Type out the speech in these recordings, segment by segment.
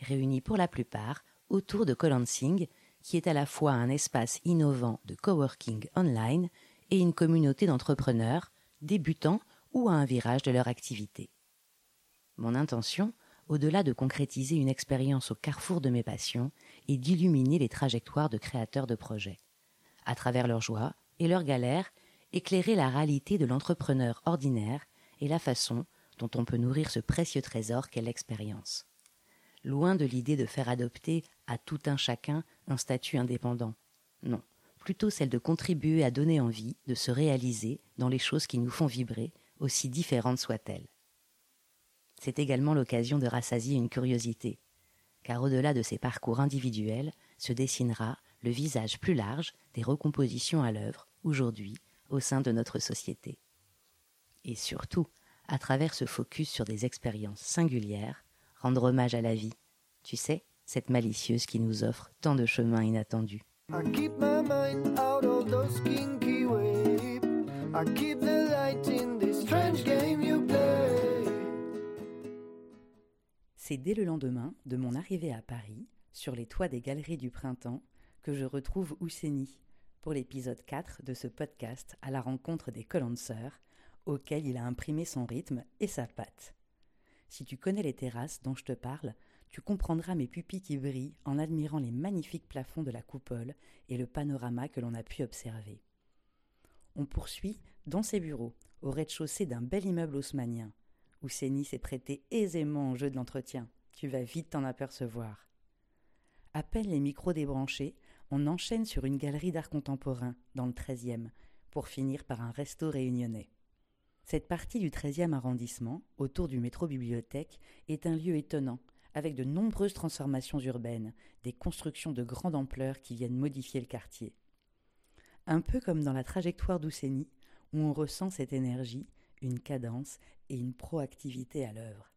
réunis pour la plupart autour de Colansing, qui est à la fois un espace innovant de coworking online et une communauté d'entrepreneurs, débutants ou à un virage de leur activité. Mon intention, au-delà de concrétiser une expérience au carrefour de mes passions, est d'illuminer les trajectoires de créateurs de projets. À travers leurs joies et leurs galères, éclairer la réalité de l'entrepreneur ordinaire et la façon dont on peut nourrir ce précieux trésor qu'est l'expérience. Loin de l'idée de faire adopter à tout un chacun un statut indépendant. Non, plutôt celle de contribuer à donner envie de se réaliser dans les choses qui nous font vibrer, aussi différentes soient-elles. C'est également l'occasion de rassasier une curiosité, car au-delà de ces parcours individuels se dessinera le visage plus large des recompositions à l'œuvre, aujourd'hui, au sein de notre société. Et surtout, à travers ce focus sur des expériences singulières, rendre hommage à la vie, tu sais, cette malicieuse qui nous offre tant de chemins inattendus. C'est dès le lendemain de mon arrivée à Paris, sur les toits des galeries du printemps, que je retrouve Ousseni pour l'épisode 4 de ce podcast à la rencontre des Collancers, auquel il a imprimé son rythme et sa patte. Si tu connais les terrasses dont je te parle, tu comprendras mes pupilles qui brillent en admirant les magnifiques plafonds de la coupole et le panorama que l'on a pu observer. On poursuit dans ses bureaux, au rez-de-chaussée d'un bel immeuble haussmanien, où Séni s'est prêté aisément au jeu de l'entretien. Tu vas vite t'en apercevoir. À peine les micros débranchés, on enchaîne sur une galerie d'art contemporain dans le 13e, pour finir par un resto réunionnais. Cette partie du 13e arrondissement, autour du métro bibliothèque, est un lieu étonnant, avec de nombreuses transformations urbaines, des constructions de grande ampleur qui viennent modifier le quartier. Un peu comme dans la trajectoire d'Ousseni, où on ressent cette énergie, une cadence et une proactivité à l'œuvre.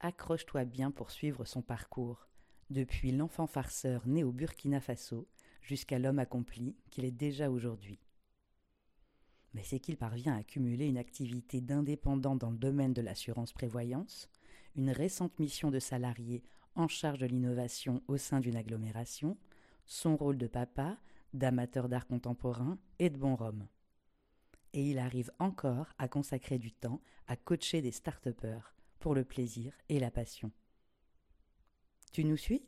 Accroche-toi bien pour suivre son parcours, depuis l'enfant farceur né au Burkina Faso jusqu'à l'homme accompli qu'il est déjà aujourd'hui mais c'est qu'il parvient à cumuler une activité d'indépendant dans le domaine de l'assurance-prévoyance, une récente mission de salarié en charge de l'innovation au sein d'une agglomération, son rôle de papa, d'amateur d'art contemporain et de bon rhum. Et il arrive encore à consacrer du temps à coacher des start pour le plaisir et la passion. Tu nous suis?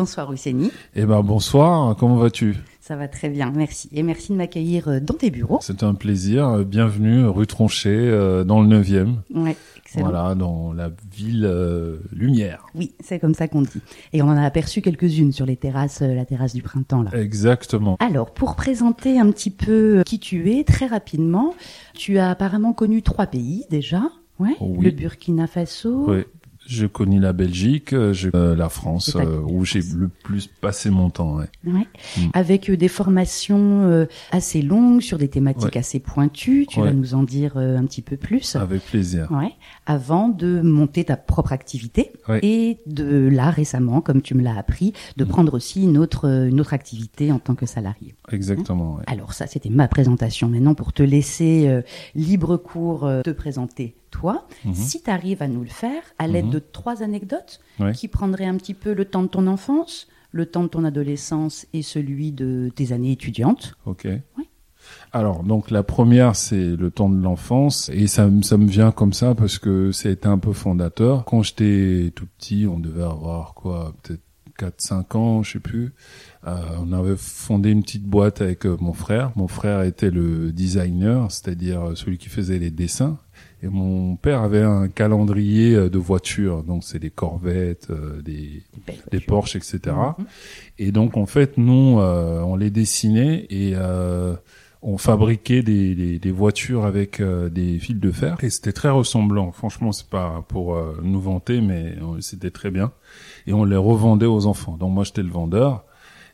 Bonsoir Ousseni. Eh ben bonsoir, comment vas-tu? Ça va très bien, merci. Et merci de m'accueillir euh, dans tes bureaux. C'est un plaisir. Bienvenue rue Tronchet euh, dans le 9e. Ouais, excellent. Voilà, dans la ville euh, lumière. Oui, c'est comme ça qu'on dit. Et on en a aperçu quelques-unes sur les terrasses, la terrasse du printemps là. Exactement. Alors, pour présenter un petit peu qui tu es très rapidement, tu as apparemment connu trois pays déjà. Ouais, Oui. le Burkina Faso, Oui. Je connais la Belgique, euh, j'ai euh, la France, euh, où j'ai le plus passé mon temps. ouais. Ouais. Mm. Avec euh, des formations euh, assez longues sur des thématiques Ouais. assez pointues. Tu vas nous en dire euh, un petit peu plus. Avec plaisir. Ouais. Avant de monter ta propre activité Ouais. et de là récemment, comme tu me l'as appris, de Mm. prendre aussi une autre euh, une autre activité en tant que salarié. Exactement. ouais. Alors ça, c'était ma présentation. Maintenant, pour te laisser euh, libre cours euh, te présenter toi, Mhm. si tu arrives à nous le faire à l'aide Mhm. de trois anecdotes Ouais. qui prendraient un petit peu le temps de ton enfance, le temps de ton adolescence et celui de tes années étudiantes. Ok. Alors, donc la première, c'est le temps de l'enfance, et ça, me- ça me vient comme ça parce que ça a été un peu fondateur. Quand j'étais tout petit, on devait avoir quoi, peut-être 4-5 ans, je sais plus. Euh, on avait fondé une petite boîte avec euh, mon frère. Mon frère était le designer, c'est-à-dire euh, celui qui faisait les dessins. Et mon père avait un calendrier euh, de voitures, donc c'est des Corvettes, euh, des, des. Porsche, etc. Mhm. Et donc en fait, nous, euh, on les dessinait et euh, on fabriquait des, des, des voitures avec euh, des fils de fer et c'était très ressemblant. Franchement, c'est pas pour euh, nous vanter, mais c'était très bien. Et on les revendait aux enfants. Donc moi, j'étais le vendeur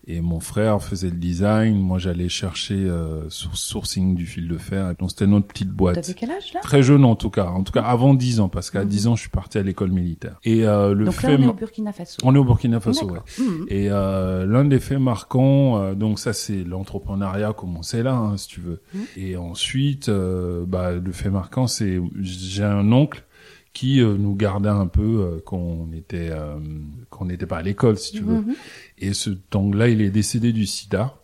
et mon frère faisait le design. Moi, j'allais chercher euh, sourcing du fil de fer. Donc c'était notre petite boîte. T'avais quel âge là? Très jeune en tout cas, en tout cas avant 10 ans, parce qu'à 10 ans je suis parti à l'école militaire. Et euh, le Donc fait, là, on est au Burkina Faso. on est au Burkina Faso, ouais. Mhm. Et euh, l'un des faits marquants, euh, donc ça c'est l'entrepreneuriat commençait là, hein, si tu veux. Mhm. Et ensuite, euh, bah, le fait marquant, c'est j'ai un oncle qui euh, nous gardait un peu euh, quand on était euh, quand on n'était pas à l'école, si tu veux. Mhm. Et ce oncle-là, il est décédé du sida.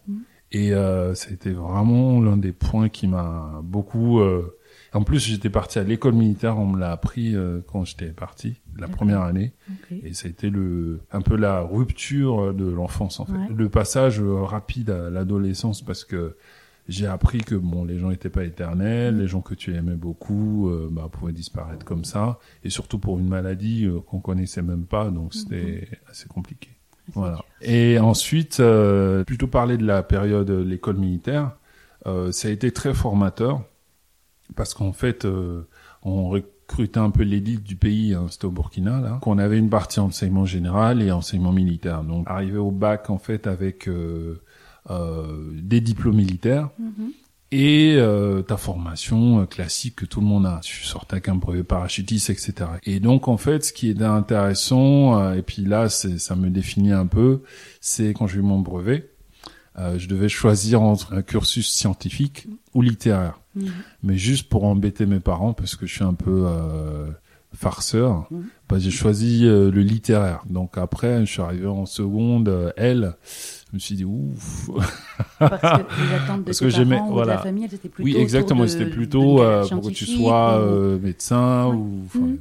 Et euh, été vraiment l'un des points qui m'a beaucoup... euh, En plus, j'étais parti à l'école militaire, on me l'a appris euh, quand j'étais parti, la première année. Ok. Et ça a été le, un peu la rupture de l'enfance, en fait. Ouais. Le passage rapide à l'adolescence, parce que j'ai appris que bon, les gens n'étaient pas éternels, les gens que tu aimais beaucoup euh, bah, pouvaient disparaître comme ça, et surtout pour une maladie euh, qu'on connaissait même pas, donc c'était assez compliqué. C'est Voilà. dur. Et ensuite, euh, plutôt parler de la période de l'école militaire, euh, ça a été très formateur parce qu'en fait, euh, on recrutait un peu l'élite du pays, hein, c'était au Burkina, là, qu'on avait une partie enseignement général et enseignement militaire. Donc, arrivé au bac, en fait, avec euh, euh, des diplômes militaires, Mhm. et euh, ta formation euh, classique que tout le monde a. Tu sortais avec un brevet parachutiste, etc. Et donc en fait, ce qui est intéressant, euh, et puis là, c'est, ça me définit un peu, c'est quand j'ai eu mon brevet, euh, je devais choisir entre un cursus scientifique ou littéraire, Mhm. mais juste pour embêter mes parents parce que je suis un peu euh, farceur. Mhm. Bah, j'ai choisi euh, le littéraire. Donc après, je suis arrivé en seconde, euh, L. Je me suis dit ouf. Parce que les attentes de Parce tes que j'aimais- parents ou de la famille, elles étaient plutôt Oui, exactement. C'était plutôt euh, pour que tu sois ou- euh, médecin Ouais. ou Mhm.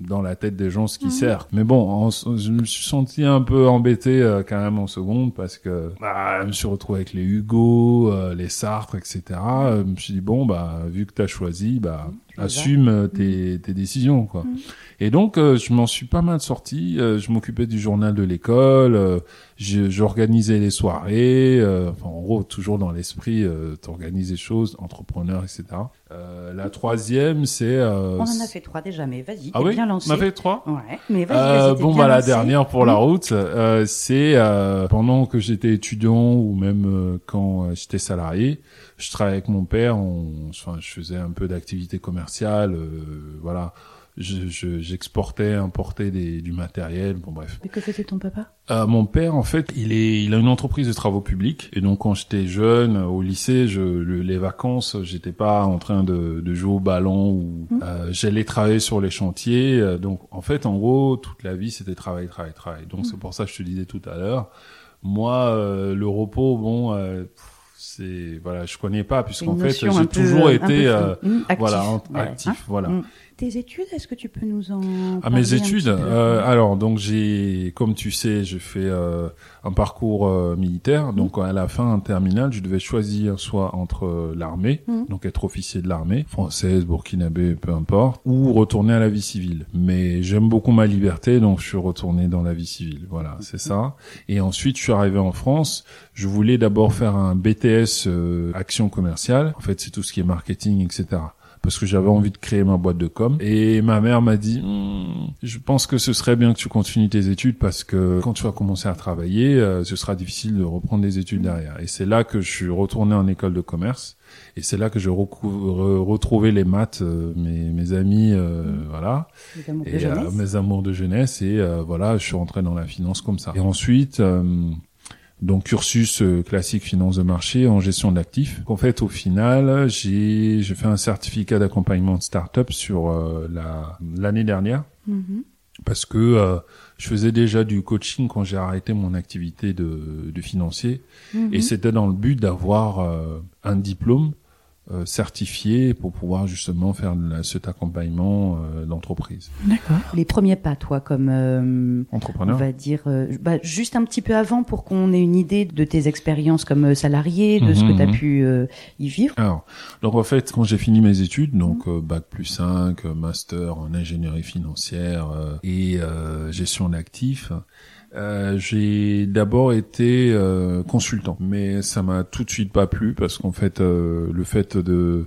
dans la tête des gens ce qui Mhm. sert. Mais bon, en- je me suis senti un peu embêté euh, quand même en seconde parce que bah, je me suis retrouvé avec les Hugo, les Sartre, etc. Je me suis dit bon bah vu que t'as choisi, bah vas. Assume euh, tes, tes décisions quoi. Mhm. Et donc euh, je m'en suis pas mal sorti. euh, je m'occupais du journal de l'école. euh, J'organisais les soirées. euh, enfin, en gros, toujours dans l'esprit, euh, t'organises les choses, entrepreneur, etc. Euh, la troisième, c'est... Euh, On en a fait trois déjà, mais vas-y, Ah oui bien lancé. On a fait trois Ouais, mais vas-y, t'es bon bah la dernière pour la Mhm. route, euh, c'est euh, pendant que j'étais étudiant ou même quand j'étais salarié, je travaillais avec mon père, on, enfin je faisais un peu d'activité commerciale, euh, voilà, Je- je- j'exportais, importais des, du matériel, bon bref. Mais que faisait ton papa? Euh, mon père, en fait, il est, il a une entreprise de travaux publics. Et donc, quand j'étais jeune, euh, au lycée, je, le- les vacances, j'étais pas en train de, de jouer au ballon ou Mhm. euh, j'allais travailler sur les chantiers. Euh, Donc, en fait, en gros, toute la vie, c'était travail, travail, travail. Donc, c'est pour ça que je te disais tout à l'heure. Moi, euh, le repos, bon, euh, c'est voilà, je connais pas puisqu'en fait, j'ai toujours un été euh, floue. Mmh, actif. voilà en- actif, hein? voilà. Mmh. Tes études, est-ce que tu peux nous en À parler mes études, euh, alors donc j'ai, comme tu sais, j'ai fait euh, un parcours euh, militaire. Donc à la fin, en terminale, je devais choisir soit entre euh, l'armée, Mhm. donc être officier de l'armée française, burkinabé, peu importe, ou retourner à la vie civile. Mais j'aime beaucoup ma liberté, donc je suis retourné dans la vie civile. Voilà, c'est ça. Et ensuite, je suis arrivé en France. Je voulais d'abord faire un BTS euh, action commerciale. En fait, c'est tout ce qui est marketing, etc parce que j'avais envie de créer ma boîte de com. Et ma mère m'a dit, Hmm, je pense que ce serait bien que tu continues tes études parce que quand tu vas commencer à travailler, euh, ce sera difficile de reprendre des études derrière. Et c'est là que je suis retourné en école de commerce. Et c'est là que je recou- re- retrouvais les maths, euh, mes, mes amis, euh, voilà, et mes amours de jeunesse. Et voilà, je suis rentré dans la finance comme ça. Et ensuite, donc cursus euh, classique finance de marché en gestion d'actifs. En fait, au final, j'ai j'ai fait un certificat d'accompagnement de start-up sur euh, la l'année dernière Mhm. parce que euh, je faisais déjà du coaching quand j'ai arrêté mon activité de, de financier Mhm. et c'était dans le but d'avoir euh, un diplôme euh, certifié pour pouvoir justement faire de la- cet accompagnement euh, d'entreprise. D'accord. Les premiers pas, toi, comme euh, on Entrepreneur. va dire, euh, bah, juste un petit peu avant pour qu'on ait une idée de tes expériences comme euh, salarié, de ce que Mhm, tu as mhm. pu euh, y vivre. Alors, donc en fait, quand j'ai fini mes études, donc euh, bac plus 5, euh, master en ingénierie financière euh, et euh, gestion d'actifs, Euh, j'ai d'abord été euh, consultant, mais ça m'a tout de suite pas plu parce qu'en fait, euh, le fait de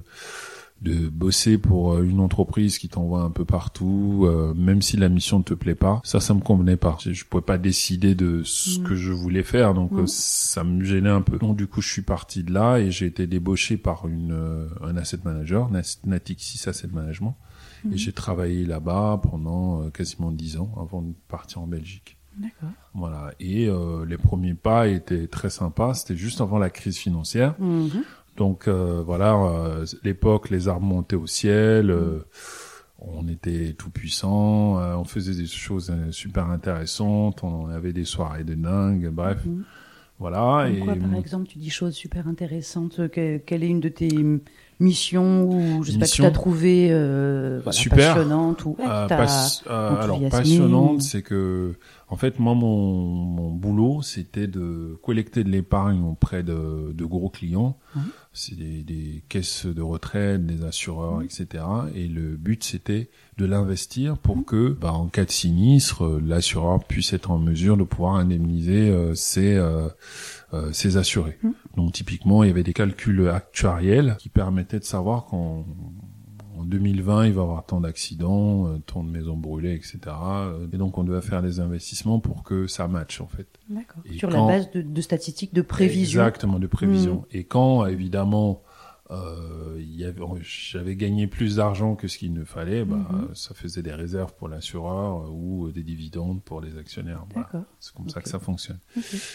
de bosser pour une entreprise qui t'envoie un peu partout, même si la mission ne te plaît pas, ça, ça me convenait pas. Je, je pouvais pas décider de ce Mm. que je voulais faire, donc Mm. ça me gênait un peu. Donc du coup, je suis parti de là et j'ai été débauché par une un asset manager, Natixis Asset Management, et j'ai travaillé là-bas pendant quasiment dix ans avant de partir en Belgique. D'accord. Voilà. Et euh, les premiers pas étaient très sympas. C'était juste avant la crise financière. Mhm. Donc euh, voilà, euh, l'époque, les arbres montaient au ciel. on était tout puissant. on faisait des choses super intéressantes. On avait des soirées de dingue. Bref, Mhm. voilà. Comme et quoi, par exemple, tu dis choses super intéressantes. Que- quelle est une de tes missions ou je sais pas que tu Mission as trouvé euh, voilà, Super. passionnante ou ouais, Euh, pas- euh, alors passionnante, c'est que en fait moi mon, mon boulot c'était de collecter de l'épargne auprès de, de gros clients. C'est des, des caisses de retraite, des assureurs, etc. Et le but c'était de l'investir pour que, bah, en cas de sinistre, euh, l'assureur puisse être en mesure de pouvoir indemniser euh, ses, euh, ses assurés. Mhm. Donc typiquement, il y avait des calculs actuariels qui permettaient de savoir qu'en en 2020, il va y avoir tant d'accidents, euh, tant de maisons brûlées, etc. Et donc, on devait faire des investissements pour que ça matche, en fait. D'accord. Sur quand- la base de, de statistiques de prévision. Exactement, de prévision. Et quand, évidemment, euh, j'avais gagné plus d'argent que ce qu'il ne fallait, bah, Mhm. ça faisait des réserves pour l'assureur euh, ou des dividendes pour les actionnaires. Voilà. C'est comme ça que ça fonctionne.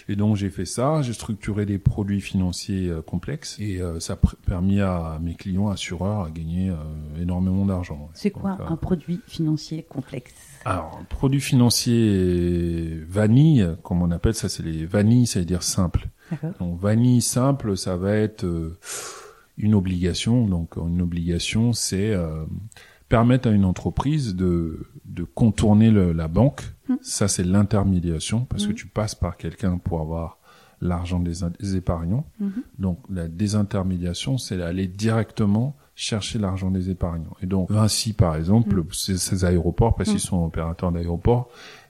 Et donc j'ai fait ça, j'ai structuré des produits financiers euh, complexes et euh, ça a permis à mes clients assureurs à gagner euh, énormément d'argent. C'est quoi Donc, euh, un produit financier complexe? Alors, produit financier vanille, comme on appelle ça, c'est les vanilles, ça veut dire simple. Donc vanille simple, ça va être euh, une obligation. Donc une obligation, c'est euh, permettre à une entreprise de, de contourner le- la banque. Hmm. Ça, c'est l'intermédiation, parce que Hmm. tu passes par quelqu'un pour avoir l'argent des, épargnants. Mhm. Donc la désintermédiation, c'est aller directement chercher l'argent des épargnants. Et donc Vinci, par exemple, ces, ces aéroports, parce qu'ils sont opérateurs d'aéroports,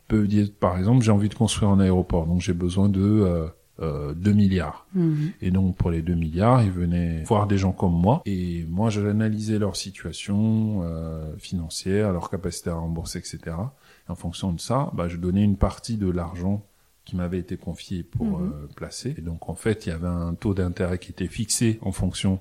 peuvent dire, par exemple, j'ai envie de construire un aéroport, donc j'ai besoin de euh, euh, 2 milliards. Mhm. Et donc pour les 2 milliards, ils venaient voir des gens comme moi. Et moi, j'analysais leur situation euh, financière, leur capacité à rembourser, etc. Et en fonction de ça, bah, je donnais une partie de l'argent qui m'avait été confié pour Mhm. euh, placer. Et donc en fait, il y avait un taux d'intérêt qui était fixé en fonction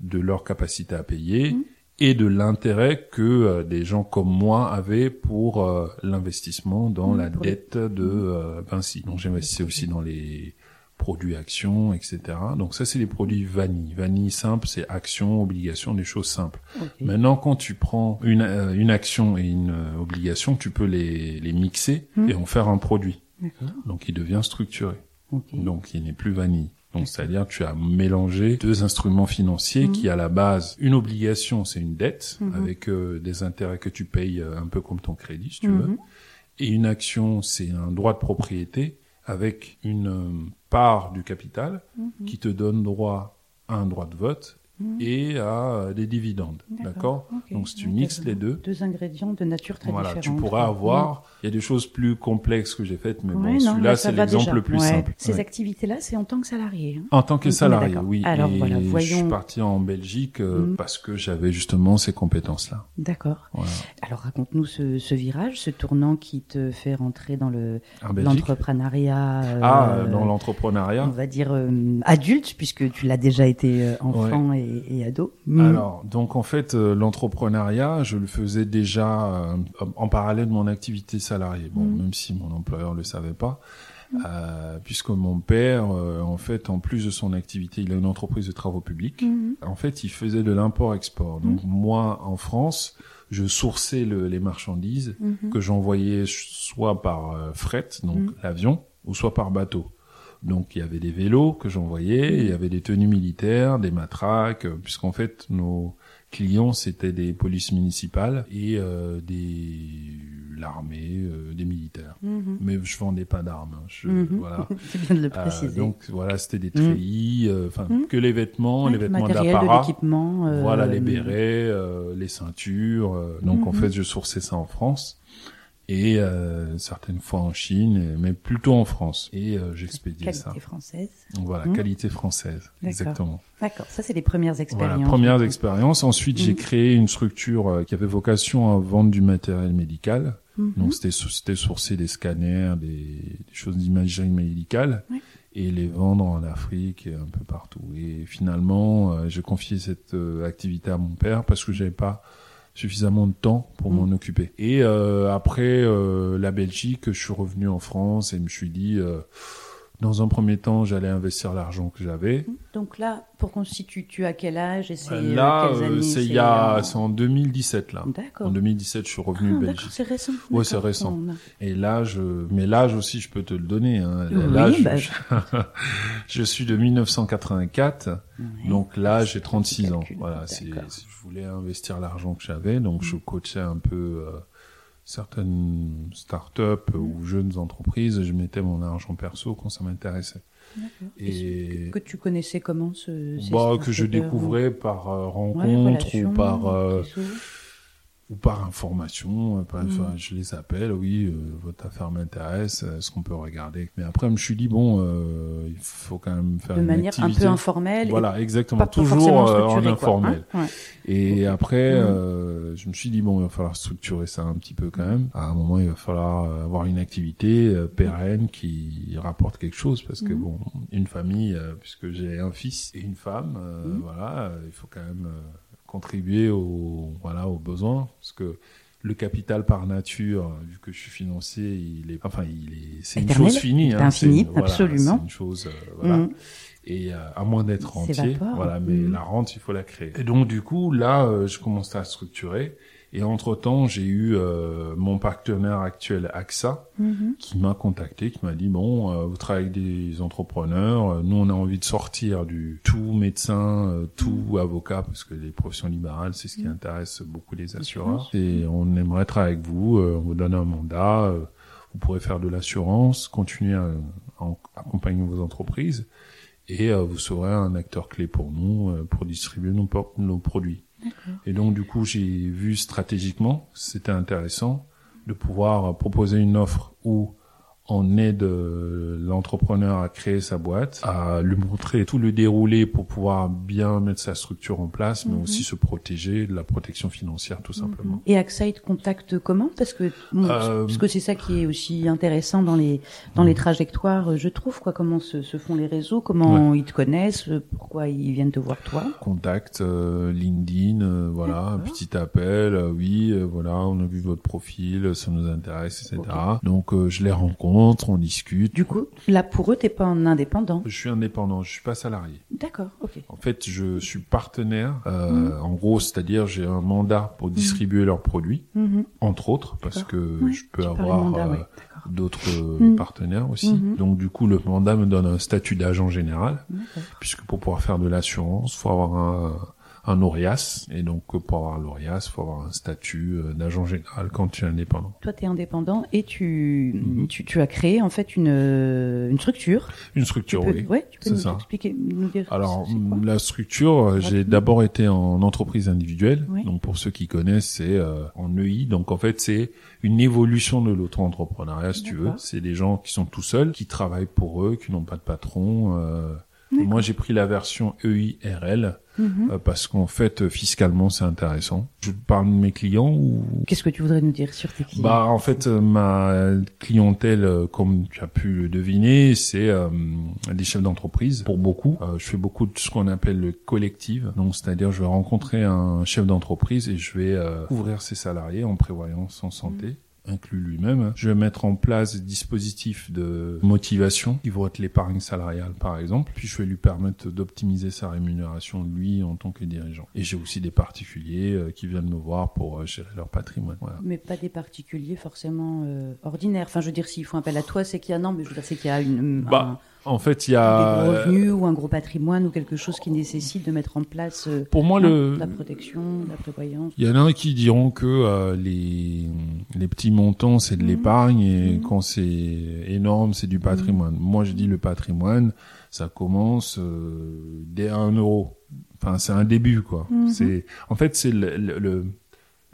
de leur capacité à payer Mhm. et de l'intérêt que euh, des gens comme moi avaient pour euh, l'investissement dans la dette de euh, Vinci. Donc j'investissais aussi dans les produits actions, etc. Donc ça, c'est les produits vanille. Vanille simple, c'est action, obligation, des choses simples. Maintenant, quand tu prends une, euh, une action et une euh, obligation, tu peux les, les mixer Hmm. et en faire un produit. Donc il devient structuré. Donc il n'est plus vanille. Donc c'est-à-dire tu as mélangé deux instruments financiers Mhm. qui à la base une obligation c'est une dette Mhm. avec euh, des intérêts que tu payes un peu comme ton crédit si tu veux et une action c'est un droit de propriété avec une euh, part du capital Mhm. qui te donne droit à un droit de vote Mhm. et à euh, des dividendes. D'accord. Donc si tu mixes les deux, Deux ingrédients de nature très voilà, différente. tu pourras avoir. Il y a des choses plus complexes que j'ai faites, mais Ouais, bon, celui-là c'est l'exemple le plus Ouais. simple. Ces Ouais. activités-là, c'est en tant que salarié. hein. En tant que On est salarié, oui. Alors, et voilà, Je voyons- suis parti en Belgique euh, parce que j'avais justement ces compétences-là. D'accord. Voilà. Alors raconte-nous ce, ce virage, ce tournant qui te fait rentrer dans l'entrepreneuriat. Ah, euh, dans on l'entrepreneuriat. va dire euh, adulte, puisque tu l'as déjà été enfant et, et. Mm. Alors, donc en fait, euh, l'entrepreneuriat, je le faisais déjà euh, en parallèle de mon activité salariée. Bon, Mhm. même si mon employeur le savait pas, euh, puisque mon père, euh, en fait, en plus de son activité, il a une entreprise de travaux publics. Mhm. En fait, il faisait de l'import-export. Donc moi, en France, je sourçais le- les marchandises Mhm. que j'envoyais soit par euh, fret, donc l'avion, ou soit par bateau. Donc il y avait des vélos que j'envoyais, il y avait des tenues militaires, des matraques, euh, puisqu'en fait nos clients c'était des polices municipales et euh, des l'armée, euh, des militaires. Mhm. Mais je vendais pas d'armes. hein. Je- Mhm. Voilà. C'est bien de le Euh, préciser. donc voilà, c'était des Mhm. treillis, euh, enfin Mhm. que les vêtements, les le vêtements d'apparat. euh, Voilà les bérets, euh, les ceintures. euh, donc en fait, je sourçais ça en France. Et euh, certaines fois en Chine, mais plutôt en France. Et euh, j'expédiais ça. Qualité française. Voilà, Mmh. qualité française, exactement. D'accord, ça c'est les premières expériences. Voilà, première du coup. expérience. Ensuite, j'ai Mhm. créé une structure euh, qui avait vocation à vendre du matériel médical. Mhm. Donc c'était c'était sourcer des scanners, des, des choses d'imagerie médicale et les vendre en Afrique et un peu partout. Et finalement, euh, j'ai confié cette euh, activité à mon père parce que j'avais pas suffisamment de temps pour Mhm. m'en occuper. Et euh, après euh, la Belgique, je suis revenu en France et me suis dit, euh, dans un premier temps, j'allais investir l'argent que j'avais. Donc là, pour constituer, tu as quel âge et c'est euh, Là, euh, années c'est il y a, en- c'est en 2017 là. D'accord. En 2017, je suis Ah, revenu d'accord, Belgique. c'est récent. Ouais, c'est récent. A- Et l'âge, euh, mais l'âge aussi, je peux te le donner. Hein. Oui, bah, je, je suis de 1984, Ouais. donc là, j'ai 36 ans. Voilà, c'est- je voulais investir l'argent que j'avais, donc je coachais un peu euh, certaines startups ou jeunes entreprises. Je mettais mon argent perso quand ça m'intéressait. D'accord. Et que tu connaissais comment ce ces bah, que je découvrais par euh, rencontre ou par euh. Ou par information, euh, par- enfin, je les appelle, oui, euh, votre affaire m'intéresse, est-ce qu'on peut regarder? Mais après, je me suis dit, bon, euh, il faut quand même faire de une manière un peu informelle. Voilà, exactement, pas toujours euh, en informel. hein? Ouais. Et après, euh, je me suis dit, bon, il va falloir structurer ça un petit peu quand même. À un moment, il va falloir euh, avoir une activité euh, pérenne qui rapporte quelque chose, parce que, Mhm. bon, une famille, euh, puisque j'ai un fils et une femme, euh, Mhm. voilà, euh, il faut quand même euh, contribuer aux, voilà, aux besoins, parce que le capital par nature, vu que je suis financé, il est, enfin, il est, c'est une chose finie. c'est hein, infini, voilà, absolument. C'est une chose, euh, voilà. Mhm. Et euh, à moins d'être rentier, voilà, mais Mhm. la rente, il faut la créer. Et donc du coup, là, euh, je commençais à structurer. Et entre temps, j'ai eu euh, mon partenaire actuel, AXA, Mhm. qui m'a contacté, qui m'a dit bon, euh, vous travaillez avec des entrepreneurs, euh, nous on a envie de sortir du tout médecin, euh, tout avocat, parce que les professions libérales, c'est ce qui Mhm. intéresse beaucoup les assureurs. Et on aimerait travailler avec vous, euh, on vous donne un mandat, euh, vous pourrez faire de l'assurance, continuer à, à accompagner vos entreprises, et euh, vous serez un acteur clé pour nous, euh, pour distribuer nos, nos produits. Et donc du coup, j'ai vu stratégiquement, c'était intéressant de pouvoir proposer une offre où on aide euh, l'entrepreneur à créer sa boîte, à lui montrer tout le déroulé pour pouvoir bien mettre sa structure en place, mais Mhm. aussi se protéger de la protection financière tout simplement. Et AXA, il te contacte comment? Parce que bon, Euh, parce que c'est ça qui est aussi intéressant dans les dans les trajectoires, euh, je trouve quoi. Comment se, se font les réseaux? Comment ils te connaissent? Pourquoi ils viennent te voir toi? Contact, euh, LinkedIn, euh, voilà, un petit appel, oui, voilà, on a vu votre profil, ça nous intéresse, etc. Donc je les rencontre, on discute. Du coup, là pour eux, t'es pas un indépendant. Je suis indépendant, je suis pas salarié. D'accord, ok. En fait, je suis partenaire. euh, En gros, c'est-à-dire j'ai un mandat pour distribuer leurs produits, Mhm. entre autres, parce que Ouais, je peux avoir mandat, euh, ouais, d'autres euh, Mhm. partenaires aussi. Mhm. Donc du coup, le mandat me donne un statut d'agent général, puisque pour pouvoir faire de l'assurance, faut avoir un, un ORIAS, et donc pour avoir l'ORIAS, faut avoir un statut euh, d'agent général quand tu es indépendant. Toi, tu es indépendant et tu, Mhm. tu, tu as créé en fait une, euh, une structure. Une Tu structure, peux, oui. ouais, tu peux nous ça. expliquer, nous dire Alors la structure, euh, j'ai d'abord été en entreprise individuelle. Oui. Donc pour ceux qui connaissent, c'est euh, en EI. Donc en fait, c'est une évolution de l'auto-entrepreneuriat, si tu veux. C'est des gens qui sont tout seuls, qui travaillent pour eux, qui n'ont pas de patron. euh. Moi, j'ai pris la version EIRL Mhm. euh, parce qu'en fait, euh, fiscalement, c'est intéressant. Je parle de mes clients ou Qu'est-ce que tu voudrais nous dire sur tes clients? Bah en fait euh, ma clientèle comme tu as pu le deviner c'est euh, des chefs d'entreprise pour beaucoup Euh, je fais beaucoup de ce qu'on appelle le collectif donc c'est-à-dire je vais rencontrer un chef d'entreprise et je vais euh, couvrir ses salariés en prévoyance en santé inclus lui-même. Je vais mettre en place des dispositifs de motivation qui vont être l'épargne salariale par exemple, puis je vais lui permettre d'optimiser sa rémunération lui en tant que dirigeant. Et j'ai aussi des particuliers euh, qui viennent me voir pour euh, gérer leur patrimoine. Voilà. Mais pas des particuliers forcément euh, ordinaires. Enfin, je veux dire, s'ils font appel à toi, c'est qu'il y a non, mais je veux dire, c'est qu'il y a une, Bah, En fait, il y un, a des gros revenus ou un gros patrimoine ou quelque chose qui nécessite de mettre en place euh, pour moi le la protection, la prévoyance. il y en a qui diront que euh, les les petits montants c'est de Mhm. l'épargne et Mhm. quand c'est énorme c'est du patrimoine. Moi je dis le patrimoine ça commence euh, dès un euro. Enfin c'est un début quoi. Mhm. C'est en fait c'est le, le- le-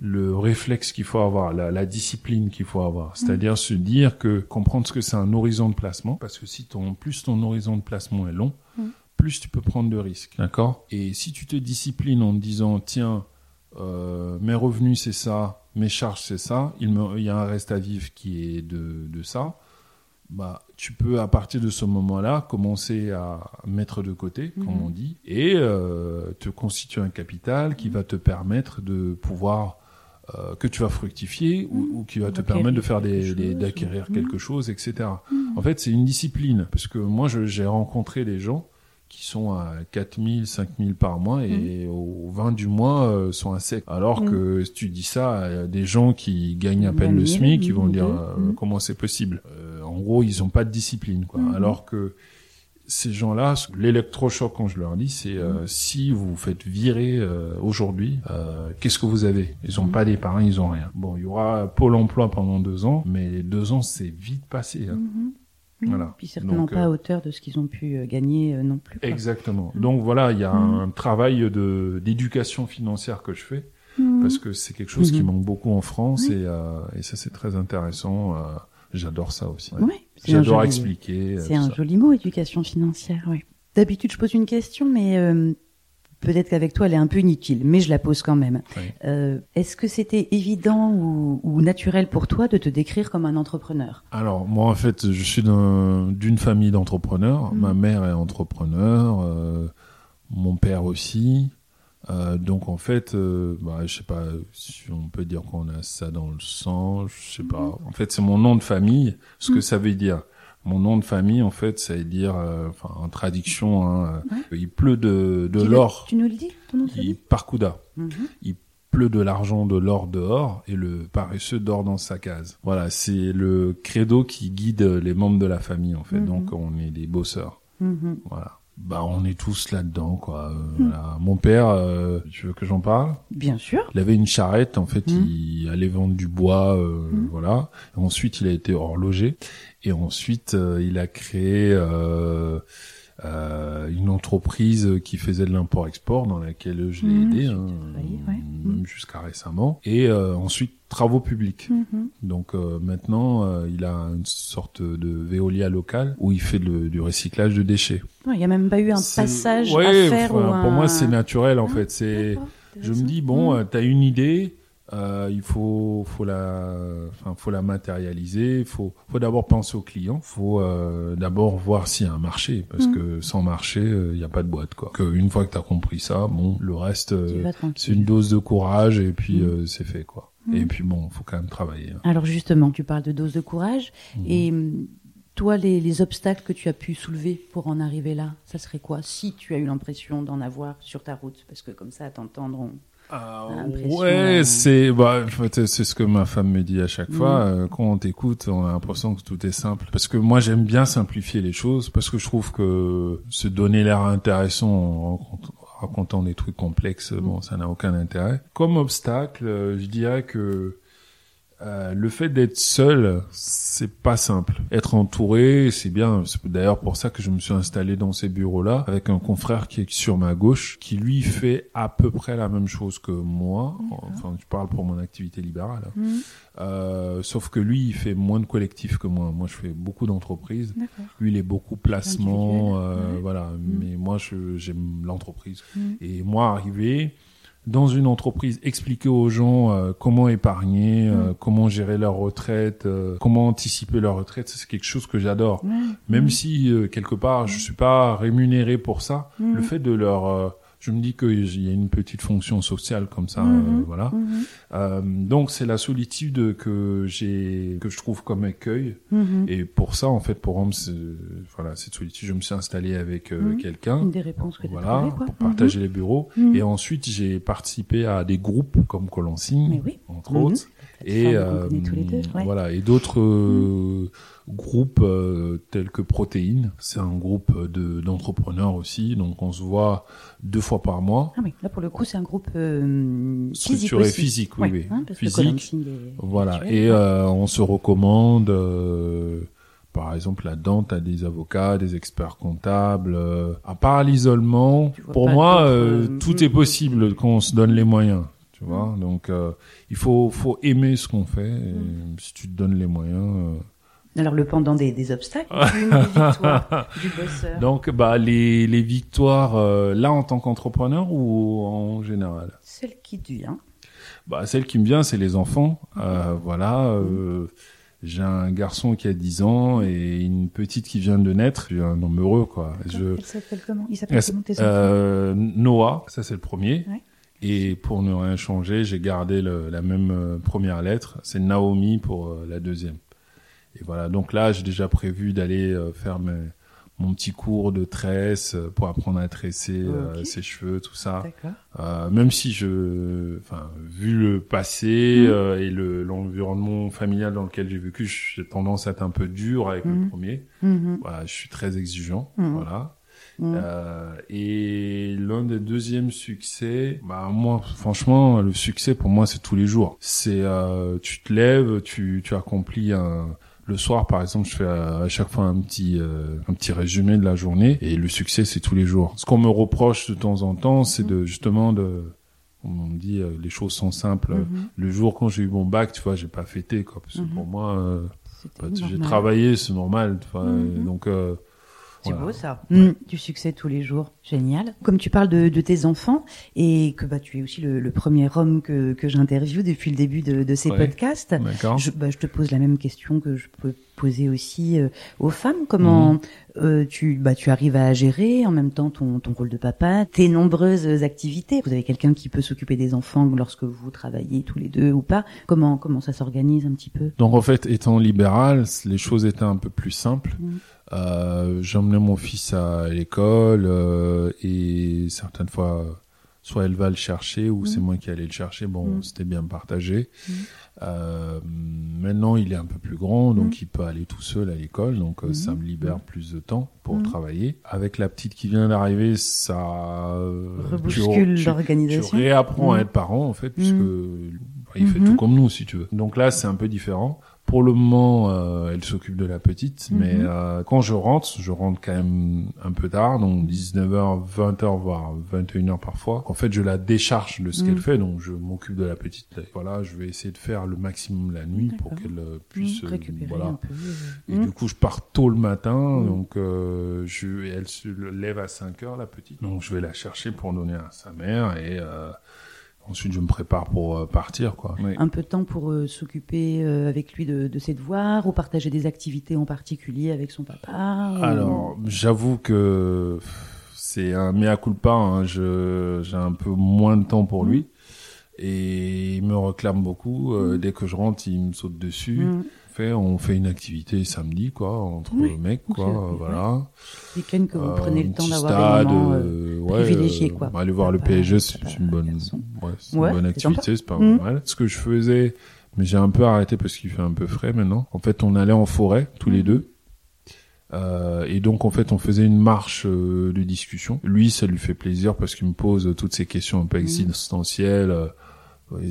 le réflexe qu'il faut avoir, la, la discipline qu'il faut avoir. C'est-à-dire se dire que comprendre ce que c'est un horizon de placement, parce que si ton plus ton horizon de placement est long, Mm. plus tu peux prendre de risques, d'accord Et si tu te disciplines en te disant tiens, euh, mes revenus c'est ça, mes charges c'est ça, il, me, il y a un reste à vivre qui est de, de ça, bah tu peux à partir de ce moment-là commencer à mettre de côté, comme Mhm. on dit, et euh, te constituer un capital qui va te permettre de pouvoir euh, que tu vas fructifier ou, ou qui va te permettre de faire des, d'acquérir ou- quelque chose, etc. En fait, c'est une discipline parce que moi, je- j'ai rencontré des gens qui sont à 4000, 5000 par mois et au 20 du mois euh, sont à sec. Alors que si tu dis ça à des gens qui gagnent à peine le 20 000, SMIC, ils vont dire euh, comment c'est possible? Euh, en gros, ils ont pas de discipline, quoi. Alors que ces gens-là, l'électrochoc, quand je leur dis, c'est euh, Mhm. si vous vous faites virer euh, aujourd'hui, euh, qu'est-ce que vous avez? Ils ont Mhm. pas d'épargne, ils ont rien. Bon, il y aura Pôle Emploi pendant deux ans, mais deux ans, c'est vite passé. hein. Mhm. Voilà. Puis certainement Donc, pas à euh, hauteur de ce qu'ils ont pu euh, gagner euh, non plus. quoi. Exactement. Mhm. Donc voilà, il y a un travail de d'éducation financière que je fais parce que c'est quelque chose qui manque beaucoup en France Oui. et, euh, et ça c'est très intéressant. euh, J'adore ça aussi. Ouais. Un J'adore expliquer. euh, C'est un ça. joli mot, éducation financière, oui. D'habitude, je pose une question, mais euh, peut-être qu'avec toi, elle est un peu inutile, mais je la pose quand même. Oui. Euh, Est-ce que c'était évident ou, ou naturel pour toi de te décrire comme un entrepreneur? Alors moi en fait je suis d'un- d'une famille d'entrepreneurs. Mhm. Ma mère est entrepreneur, euh, mon père aussi. Euh, donc en fait, euh, bah, je sais pas si on peut dire qu'on a ça dans le sang, je sais pas. En fait c'est mon nom de famille, ce que Mhm. ça veut dire. Mon nom de famille en fait ça veut dire, euh, enfin en traduction, hein, euh, il pleut de, de l'or, Tu nous le dis, ton nom de il famille parcouda Mhm. pleut de l'argent, de l'or dehors, et le paresseux dort dans sa case. Voilà, c'est le credo qui guide les membres de la famille, en fait. Mhm. Donc, on est des bosseurs. Mhm. Voilà. Bah, on est tous là-dedans, quoi. Euh, voilà. Mon père, euh, tu veux que j'en parle? Bien sûr. Il avait une charrette, en fait, Mhm. il allait vendre du bois, euh, Mhm. voilà. Et ensuite, il a été horloger. Et ensuite, euh, il a créé euh, une entreprise qui faisait de l'import-export, dans laquelle je l'ai Mhm, aidé, hein, ouais. même Mhm. jusqu'à récemment. Et euh, ensuite, travaux publics. Mhm. Donc euh, maintenant, euh, il a une sorte de Veolia local où il fait le- du recyclage de déchets. Il n'y a même pas eu un passage Ouais, à faire enfin, ou Pour moi, c'est naturel en Ah, fait. C'est, je me dis bon, euh, t'as une idée, euh, il faut, faut la, enfin, faut la matérialiser. Faut, faut d'abord penser au client. Faut euh, d'abord voir s'il y a un marché, parce Mhm. que sans marché, il n'y a pas de boîte quoi. Que une fois que t'as compris ça, bon, le reste, Tu euh, c'est une dose de courage et puis Mhm. euh, c'est fait quoi. Mhm. Et puis bon, faut quand même travailler. hein. Alors justement, tu parles de dose de courage. Et toi, les, les obstacles que tu as pu soulever pour en arriver là, ça serait quoi? Si tu as eu l'impression d'en avoir sur ta route, parce que comme ça, à t'entendre, on... Ah, ouais, euh, c'est bah c'est ce que ma femme me dit à chaque fois euh, quand on t'écoute, on a l'impression que tout est simple parce que moi j'aime bien simplifier les choses parce que je trouve que se donner l'air intéressant en racontant- des trucs complexes, Mhm. bon, ça n'a aucun intérêt. Comme obstacle, euh, je dirais que euh, le fait d'être seul, c'est pas simple. Être entouré, c'est bien. C'est d'ailleurs pour ça que je me suis installé dans ces bureaux-là avec un confrère qui est sur ma gauche, qui lui fait à peu près la même chose que moi. Enfin, je parle pour mon activité libérale. hein. Mhm. Euh, sauf que lui, il fait moins de collectifs que moi. Moi, je fais beaucoup d'entreprises. Lui, il est beaucoup placement, euh, ouais. voilà. Mm. Mais moi, je- j'aime l'entreprise. Mm. Et moi, arrivé dans une entreprise, expliquer aux gens euh, comment épargner, euh, comment gérer leur retraite, euh, comment anticiper leur retraite, c'est quelque chose que j'adore. Même Mhm. si euh, quelque part, je suis pas rémunéré pour ça, Mhm. le fait de leur euh, je me dis qu'il y a une petite fonction sociale comme ça, Mhm. euh, voilà. Mhm. Euh, donc c'est la solitude que j'ai, que je trouve comme accueil. Mhm. Et pour ça, en fait, pour rendre ce- voilà, cette solitude, je me suis installé avec euh, quelqu'un. Des réponses que Voilà, quoi. pour partager les bureaux. Et ensuite, j'ai participé à des groupes comme oui. entre autres. Et tous les deux, ouais. voilà, et d'autres euh, groupes euh, tels que Protéines. C'est un groupe de d'entrepreneurs aussi, donc on se voit deux fois par mois. Ah oui, là pour le coup, c'est un groupe euh, physique Structuré aussi. physique, oui, oui. hein, Physique. Voilà, et euh, on se recommande. euh, par exemple, là-dedans, t'as des avocats, des experts comptables. euh, à part l'isolement, Tu pour moi, euh, tout mm. est possible quand on se donne les moyens. tu vois. Donc, euh, il faut, faut aimer ce qu'on fait. Et Si tu te donnes les moyens. euh, Alors le pendant des, des obstacles, une des victoires du bosseur. Donc, bah, les, les victoires, euh, là, en tant qu'entrepreneur ou en général? Celle qui vient. Bah, celle qui me vient, c'est les enfants. Euh, voilà. euh, j'ai un garçon qui a 10 ans et une petite qui vient de naître. Suis un homme heureux, quoi. Je, Elle s'appelle comment? Il s'appelle comment tes enfants? euh, Noah, ça c'est le premier. Ouais. Et pour ne rien changer, j'ai gardé le- la même euh, première lettre. C'est Naomi pour la deuxième. Et voilà. Donc là, j'ai déjà prévu d'aller euh, faire mes- mon petit cours de tresse euh, pour apprendre à tresser euh, ses cheveux, tout ça. Euh, même si je, enfin, vu le passé Mhm. euh, et le l'environnement familial dans lequel j'ai vécu, j'ai tendance à être un peu dur avec le premier. Mhm. Voilà, je suis très exigeant. Mhm. Voilà. Euh, et l'un des deuxièmes succès, bah moi, franchement, le succès pour moi, c'est tous les jours. C'est, euh, tu te lèves, tu, tu accomplis un. Le soir, par exemple, je fais à à chaque fois un petit, euh, un petit résumé de la journée. Et le succès, c'est tous les jours. Ce qu'on me reproche de temps en temps, c'est de justement de, on me dit, euh, les choses sont simples. Mhm. Le jour quand j'ai eu mon bac, tu vois, j'ai pas fêté, quoi, parce que Mhm. pour moi, euh, bah, j'ai travaillé, c'est normal. tu vois, Mhm. Donc, euh, C'est voilà. beau ça. Du succès tous les jours. Génial. Comme tu parles de, de tes enfants et que bah, tu es aussi le, le premier homme que, que j'interviewe depuis le début de, de ces Ouais. podcasts, je, bah, je te pose la même question que je peux poser aussi euh, aux femmes. Comment Mhm. euh, tu, bah, tu arrives à gérer en même temps ton, ton rôle de papa, tes nombreuses activités? Vous avez quelqu'un qui peut s'occuper des enfants lorsque vous travaillez tous les deux ou pas? Comment, comment ça s'organise un petit peu? Donc en fait, étant libéral, les choses étaient un peu plus simples. Mhm. Euh, J'emmenais mon fils à l'école euh, et certaines fois, soit elle va le chercher ou c'est Mhm. moi qui allais le chercher. Bon, Mhm. c'était bien partagé. Mhm. Euh, maintenant, il est un peu plus grand, donc Mhm. il peut aller tout seul à l'école. Donc euh, ça me libère plus de temps pour travailler. Avec la petite qui vient d'arriver, ça euh, Rebouscule tu- tu l'organisation. réapprends à être parent en fait, puisque Mhm. il fait tout comme nous si tu veux. Donc là, c'est un peu différent. Pour le moment, euh, elle s'occupe de la petite, Mhm. mais euh, quand je rentre, je rentre quand même un peu tard, donc 19h, 20h, voire 21h parfois. En fait, je la décharge de ce Mhm. qu'elle fait, donc je m'occupe de la petite. Voilà, je vais essayer de faire le maximum la nuit pour qu'elle euh, puisse... Mm, euh, récupérer voilà. un peu. Et du coup, je pars tôt le matin, Mhm. donc euh, je, elle se lève à 5 heures, la petite. Donc je vais la chercher pour donner à sa mère et euh, ensuite je me prépare pour euh, partir, quoi. Oui. un peu de temps pour euh, s'occuper euh, avec lui de, de ses devoirs ou partager des activités en particulier avec son papa ou- Alors, j'avoue que c'est un mea culpa. Hein. Je, j'ai un peu moins de temps pour lui. Et il me réclame beaucoup. Euh, Mhm. Dès que je rentre, il me saute dessus. Mm. Fait, on fait une activité samedi, quoi, entre Oui. mecs, quoi. Voilà. Week-end que vous Euh, prenez le temps d'avoir des moments euh, euh, ouais, privilégiés, quoi. Aller voir le PSG, c'est une bonne, ouais, une bonne activité, c'est pas Mhm. mal. Ce que je faisais, mais j'ai un peu arrêté parce qu'il fait un peu frais maintenant. En fait, on allait en forêt tous les Mhm. deux. Euh, et donc en fait on faisait une marche euh, de discussion. Lui ça lui fait plaisir parce qu'il me pose toutes ces questions un peu Mhm. existentielles.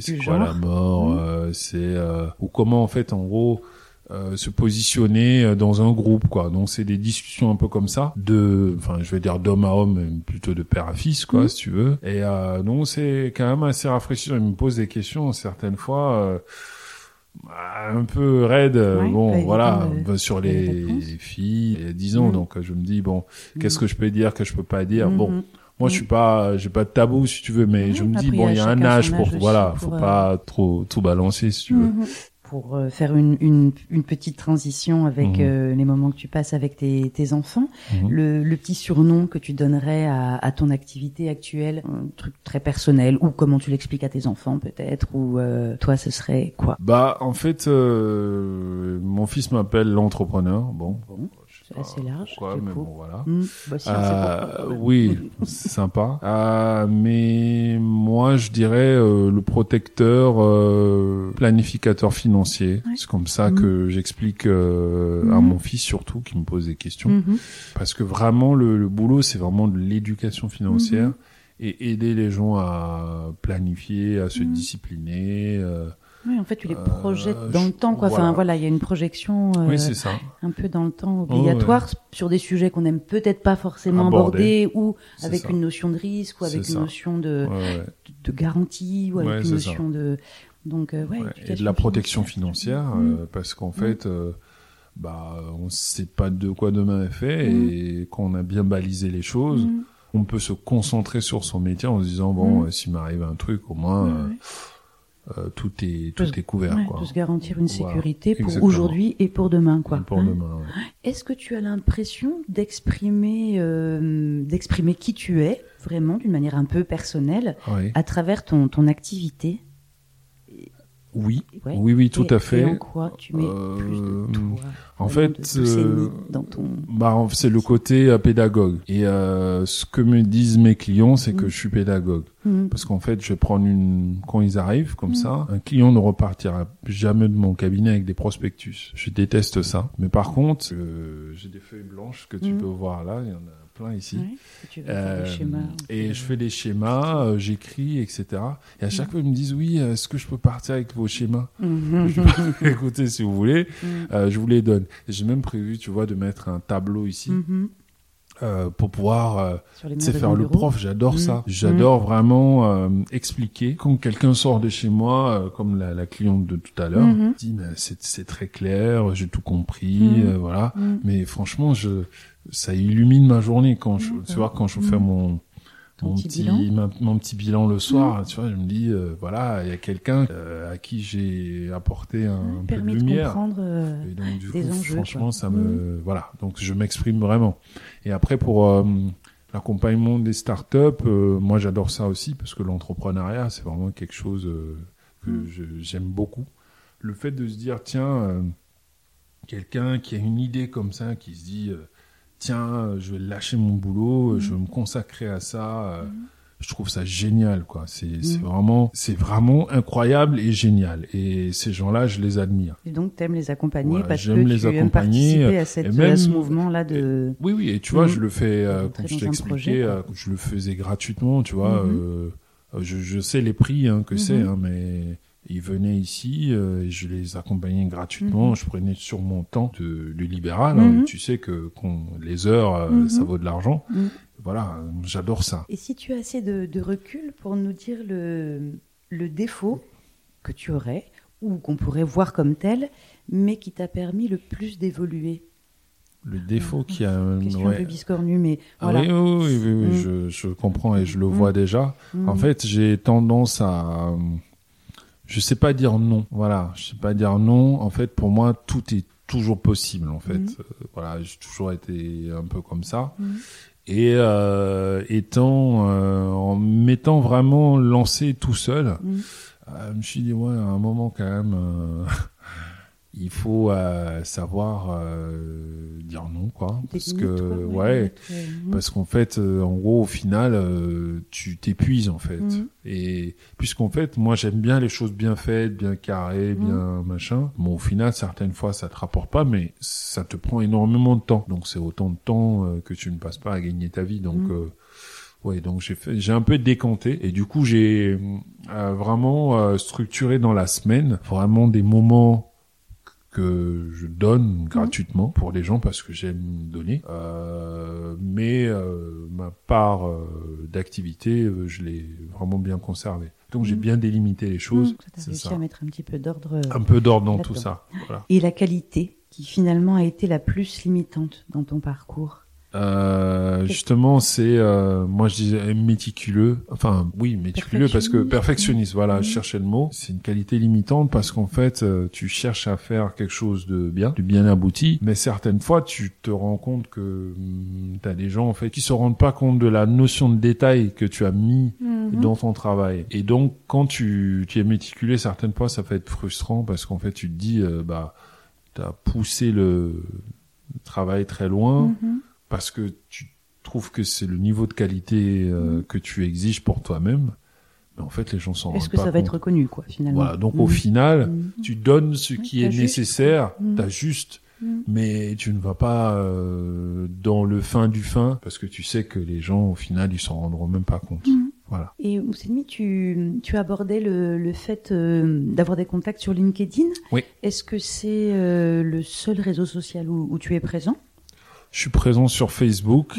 C'est quoi la mort Mhm. euh, C'est euh, ou comment en fait en gros euh, se positionner euh, dans un groupe quoi. Donc c'est des discussions un peu comme ça de enfin je vais dire d'homme à homme plutôt de père à fils quoi Mhm. si tu veux. Et euh, donc c'est quand même assez rafraîchissant. Il me pose des questions certaines fois euh, un peu raide Ouais, bon voilà de sur les filles il y a 10 ans Mhm. donc je me dis bon qu'est-ce que je peux dire que je peux pas dire? Bon. Moi je suis pas j'ai pas de tabou si tu veux mais Ouais, je me dis après, bon il il y a un âge pour voilà faut euh, pas trop tout balancer si tu veux. Mhm. Pour euh, faire une, une, une petite transition avec Mhm. euh, les moments que tu passes avec tes, tes enfants, Mhm. le, le petit surnom que tu donnerais à, à ton activité actuelle, un truc très personnel, ou comment tu l'expliques à tes enfants peut-être, ou euh, toi ce serait quoi? Bah en fait euh, mon fils m'appelle l'entrepreneur bon Assez large, pourquoi, c'est mais cool. bon voilà Hmm, bah si, on sait Euh, oui, c'est sympa. Euh, mais moi, je dirais euh, le protecteur, euh, planificateur financier. Ouais. C'est comme ça Mhm. que j'explique euh, à Mhm. mon fils surtout qui me pose des questions. Mhm. Parce que vraiment, le, le boulot, c'est vraiment de l'éducation financière et aider les gens à planifier, à se discipliner. Oui, en fait, tu les Euh, projettes je- dans le temps, quoi. Enfin, voilà. il y a une projection euh, Oui, c'est ça. un peu dans le temps obligatoire sur des sujets qu'on n'aime peut-être pas forcément Aborder. aborder, ou avec ça. une notion de risque, ou avec une ça. notion de, Ouais, ouais. de garantie ou avec Ouais, une ça. notion de donc euh, ouais, Ouais, et de la protection financière, Mm. euh, parce qu'en fait, euh, bah, on sait pas de quoi demain est fait, Mm. et quand on a bien balisé les choses, on peut se concentrer sur son métier en se disant bon, s'il m'arrive un truc, au moins Ouais, euh, tout est Peut tout est couvert, Ouais, quoi. de se garantir une Voilà, sécurité pour aujourd'hui et pour demain quoi. Et pour Hein. demain. ouais. Est-ce que tu as l'impression d'exprimer euh, d'exprimer qui tu es vraiment d'une manière un peu personnelle à travers ton ton activité? Oui, Ouais. oui, oui, tout Et- à fait. Et en quoi tu mets plus de Euh, toi en vraiment fait, euh, ton Bah, c'est le côté euh, pédagogue. Et euh, ce que me disent mes clients, c'est que Mm. je suis pédagogue. Mhm. Parce qu'en fait, je vais prendre une... Quand ils arrivent comme Mm. ça, un client ne repartira jamais de mon cabinet avec des prospectus. Je déteste ça. Mais par contre, euh, j'ai des feuilles blanches que tu Mm. peux voir là. Il y en a plein ici. Ouais, et tu Euh, des schémas. et je fais des schémas, euh, j'écris, etc. Et à chaque fois, ils me disent, oui, euh, est-ce que je peux partir avec vos schémas Mhm. Écoutez, si vous voulez, euh, je vous les donne. J'ai même prévu, tu vois, de mettre un tableau ici Mhm. euh, pour pouvoir euh, les faire le bureau. prof, j'adore Mm. ça. J'adore vraiment euh, expliquer. Quand quelqu'un sort de chez moi, comme la, la cliente de tout à l'heure, Mhm. dit c'est très clair, j'ai tout compris, Mm. voilà. Mais franchement, je ça illumine ma journée quand je, tu vois, quand je Mm. fais mon mon petit petit, bilan. Ma- mon petit bilan le soir, tu vois, je me dis euh, voilà, il y a quelqu'un euh, à qui j'ai apporté un, peu de de, lumière. comprendre. euh, Et donc, du des coup, enjeux, franchement, quoi. ça me, voilà. Donc, je m'exprime vraiment. Et après, pour euh, l'accompagnement des startups, moi, j'adore ça aussi parce que l'entrepreneuriat, c'est vraiment quelque chose que j'aime beaucoup. Le fait de se dire, tiens, quelqu'un qui a une idée comme ça, qui se dit, tiens, euh, je vais lâcher mon boulot, euh, je vais me consacrer à ça. euh, Mm. Je trouve ça génial, quoi. C'est Mm. vraiment, c'est vraiment incroyable et génial. Et ces gens-là, je les admire. Et donc, tu aimes les accompagner Voilà, parce que les tu aimes participer à, cette, et même- à ce mouvement-là de... Oui, oui, et tu vois, Mhm. je le fais, euh, comme je euh, je le faisais gratuitement, tu vois. Mhm. euh, je, je sais les prix hein, que Mhm. c'est, hein, mais ils venaient ici euh, et je les accompagnais gratuitement. Mhm. Je prenais sur mon temps de, du libéral. hein, Mhm. tu sais que les heures, euh, Mhm. ça vaut de l'argent. Voilà, j'adore ça. Et si tu as assez de, de recul pour nous dire le, le défaut que tu aurais, ou qu'on pourrait voir comme tel, mais qui t'a permis le plus d'évoluer? Le défaut qui a... Question ouais. un peu biscornue, mais Ah voilà. oui, oui, oui, je, je comprends et je le vois déjà. En fait, j'ai tendance à, je sais pas dire non. Voilà, je sais pas dire non. En fait, pour moi, tout est toujours possible. En fait, Mhm. Euh, voilà, j'ai toujours été un peu comme ça. Mhm. Et euh, étant, euh, en m'étant vraiment lancé tout seul, Mhm. euh, je me suis dit ouais, à un moment quand même, euh, il faut euh, savoir euh, dire non, quoi. Parce que quoi, ouais, parce qu'en fait, euh, en gros, au final, euh, tu t'épuises en fait. Mhm. Et puisqu'en fait, moi, j'aime bien les choses bien faites, bien carrées, Mhm. bien machin. Bon, au final, certaines fois, ça te rapporte pas, mais ça te prend énormément de temps. Donc, c'est autant de temps euh, que tu ne passes pas à gagner ta vie. Donc, euh, ouais, donc j'ai fait, j'ai un peu décanté. Et du coup, j'ai euh, vraiment euh, structuré dans la semaine vraiment des moments que je donne gratuitement pour les gens parce que j'aime donner. Euh, mais euh, ma part euh, d'activité, euh, je l'ai vraiment bien conservée. Donc j'ai Mhm. bien délimité les choses. Mhm, ça t'a réussi ça. à mettre un petit peu d'ordre. euh, Un peu d'ordre dans tout ça. Voilà. Et la qualité, qui finalement a été la plus limitante dans ton parcours. Euh, justement, c'est euh, moi je disais méticuleux. Enfin, oui, méticuleux parce que Perfectionniste. Voilà, je cherchais le mot. C'est une qualité limitante parce qu'en fait, euh, tu cherches à faire quelque chose de bien, de bien abouti, mais certaines fois, tu te rends compte que tu as des gens en fait qui se rendent pas compte de la notion de détail que tu as mis Mhm. dans ton travail. Et donc, quand tu, tu es méticuleux, certaines fois, ça peut être frustrant parce qu'en fait, tu te dis, euh, bah, t'as poussé le travail très loin Mhm. Parce que tu trouves que c'est le niveau de qualité euh, Mhm. que tu exiges pour toi-même. Mais en fait, les gens s'en rendent Est-ce que pas ça va être reconnu, quoi, finalement Voilà. Donc, au Mhm. final, Mhm. tu donnes ce qui est nécessaire, Mhm. mais tu ne vas pas euh, dans le fin du fin parce que tu sais que les gens, au final, ils s'en rendront même pas compte. Voilà. Et Oussemi, tu, tu abordais le, le fait euh, d'avoir des contacts sur LinkedIn. Oui. Est-ce que c'est euh, le seul réseau social où, où tu es présent? Je suis présent sur Facebook.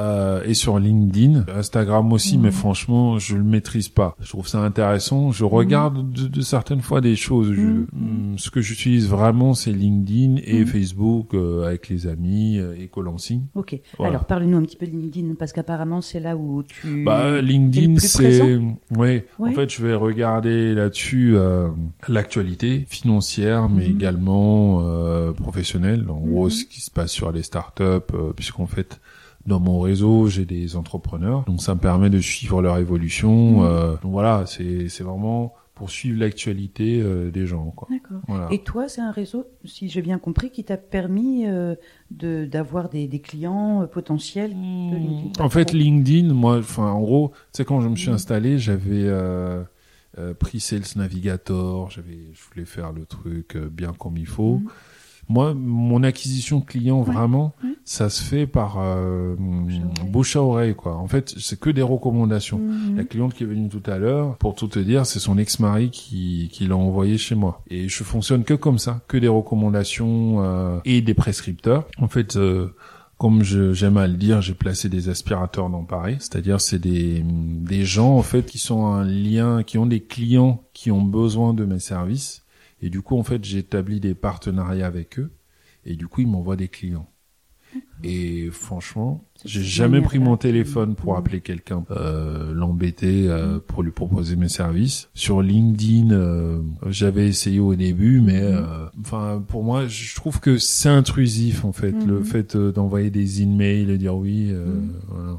Euh, et sur LinkedIn, Instagram aussi, mais Mhm. franchement, je le maîtrise pas. Je trouve ça intéressant. Je regarde de, de certaines fois des choses. Je- hum, ce que j'utilise vraiment, c'est LinkedIn et. Facebook euh, avec les amis euh, et Colancing. Ok. Voilà. Alors parle-nous un petit peu de LinkedIn parce qu'apparemment c'est là où tu. Bah, LinkedIn, c'est, présent ouais. En Ouais. fait, je vais regarder là-dessus euh, l'actualité financière, mais également euh, professionnelle. En gros, ce qui se passe sur les startups, euh, puisqu'en fait, dans mon réseau, j'ai des entrepreneurs, donc ça me permet de suivre leur évolution. Mhm. euh, donc voilà, c'est c'est vraiment pour suivre l'actualité euh, des gens, quoi. D'accord. Voilà. Et toi, c'est un réseau, si j'ai bien compris, qui t'a permis euh, de d'avoir des, des clients euh, potentiels. de LinkedIn, pas En fait. LinkedIn, moi, enfin, en gros, tu sais, quand je me suis Mhm. installé, j'avais euh, euh, pris Sales Navigator, j'avais, je voulais faire le truc euh, bien comme il faut. Moi, mon acquisition client, Ouais, vraiment, ouais. ça se fait par euh, Bouche à oreille. quoi. En fait, c'est que des recommandations. Mhm. La cliente qui est venue tout à l'heure, pour tout te dire, c'est son ex-mari qui, qui l'a envoyé chez moi. Et je fonctionne que comme ça, que des recommandations euh, et des prescripteurs. En fait, euh, comme j'aime à le dire, j'ai placé des aspirateurs dans Paris. C'est-à-dire, c'est des, des gens, en fait, qui sont un lien, qui ont des clients qui ont besoin de mes services. Et du coup, en fait, j'ai établi des partenariats avec eux. Et du coup, ils m'envoient des clients. Et franchement, j'ai jamais pris manière-là mon téléphone pour Mhm. appeler quelqu'un, euh, l'embêter, euh, pour lui proposer mes services. Sur LinkedIn, euh, j'avais essayé au début, mais Mhm. euh, enfin pour moi, je trouve que c'est intrusif en fait, le fait euh, d'envoyer des emails et dire oui. euh, Mhm. voilà.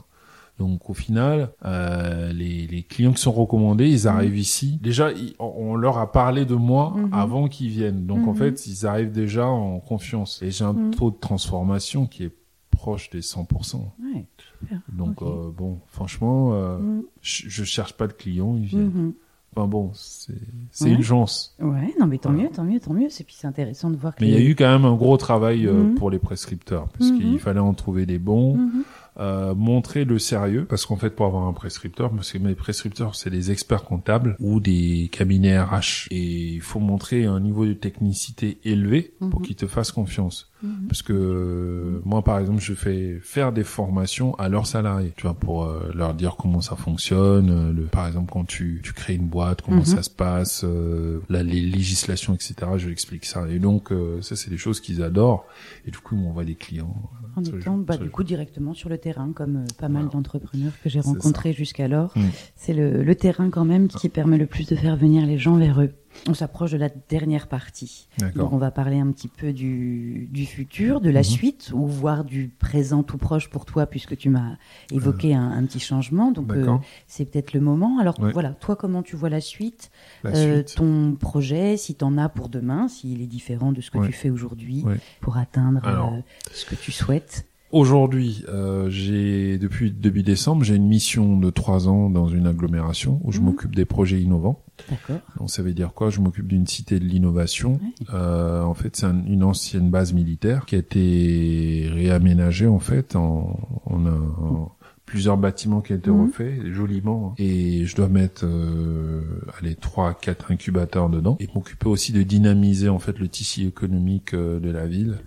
Donc au final, euh, les, les clients qui sont recommandés, ils arrivent ici. Déjà, ils- on leur a parlé de moi Mhm. avant qu'ils viennent. Donc en Mhm. fait, ils arrivent déjà en confiance. Et j'ai un Mhm. taux de transformation qui est proche des 100%. Ouais, super. Donc euh, bon, franchement, euh, Mhm. je, je cherche pas de clients, ils viennent. Mhm. Enfin bon, c'est Ouais. une chance. Ouais, non mais tant Voilà. mieux, tant mieux, tant mieux. C'est puis c'est intéressant de voir que. Mais il y a eu quand même un gros travail euh, Mhm. pour les prescripteurs, puisqu'il Mhm. fallait en trouver des bons, Mhm. Euh, montrer le sérieux, parce qu'en fait, pour avoir un prescripteur, parce que mes prescripteurs, c'est des experts comptables ou des cabinets RH, et il faut montrer un niveau de technicité élevé pour Mhm. qu'ils te fassent confiance. Mhm. Parce que euh, moi, par exemple, je fais faire des formations à leurs salariés, tu vois, pour euh, leur dire comment ça fonctionne. euh, le, par exemple, quand tu, tu crées une boîte, comment Mhm. ça se passe, euh, la, les législations, etc. Je leur explique ça. Et donc, euh, ça, c'est des choses qu'ils adorent. Et du coup, ils m'envoient des clients. En étant bah, du coup directement sur le terrain, comme euh, pas mal Voilà. d'entrepreneurs que j'ai rencontrés jusqu'alors. Mm. C'est le, le terrain quand même qui permet le plus de faire venir les gens vers eux. On s'approche de la dernière partie. Donc on va parler un petit peu du, du futur, de la Mhm. suite, ou voire du présent tout proche pour toi, puisque tu m'as évoqué un, un petit changement. Donc euh, c'est peut-être le moment. Alors Ouais. voilà, toi comment tu vois la suite, La Euh, suite. ton projet, si tu en as pour demain, s'il est différent de ce que Ouais. tu fais aujourd'hui, Ouais. pour atteindre Alors. euh, ce que tu souhaites. Aujourd'hui, euh, j'ai depuis début décembre, j'ai une mission de trois ans dans une agglomération où je Mhm. m'occupe des projets innovants. D'accord. Donc ça veut dire quoi? Je m'occupe d'une cité de l'innovation. Ouais. Euh, en fait, c'est un- une ancienne base militaire qui a été réaménagée en fait en, en, un- en plusieurs bâtiments qui ont été Mhm. refaits joliment. Et je dois mettre euh, allez trois quatre incubateurs dedans et m'occuper aussi de dynamiser en fait le tissu économique euh, de la ville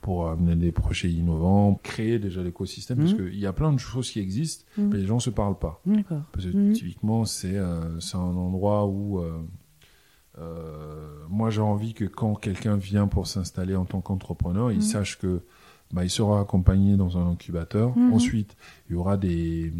pour amener des projets innovants, créer déjà l'écosystème parce Mhm. qu'il y a plein de choses qui existent, Mhm. mais les gens se parlent pas. Parce que Mhm. typiquement, c'est euh, c'est un endroit où euh, euh, moi j'ai envie que quand quelqu'un vient pour s'installer en tant qu'entrepreneur, il sache que bah, il sera accompagné dans un incubateur. Ensuite, il y aura des,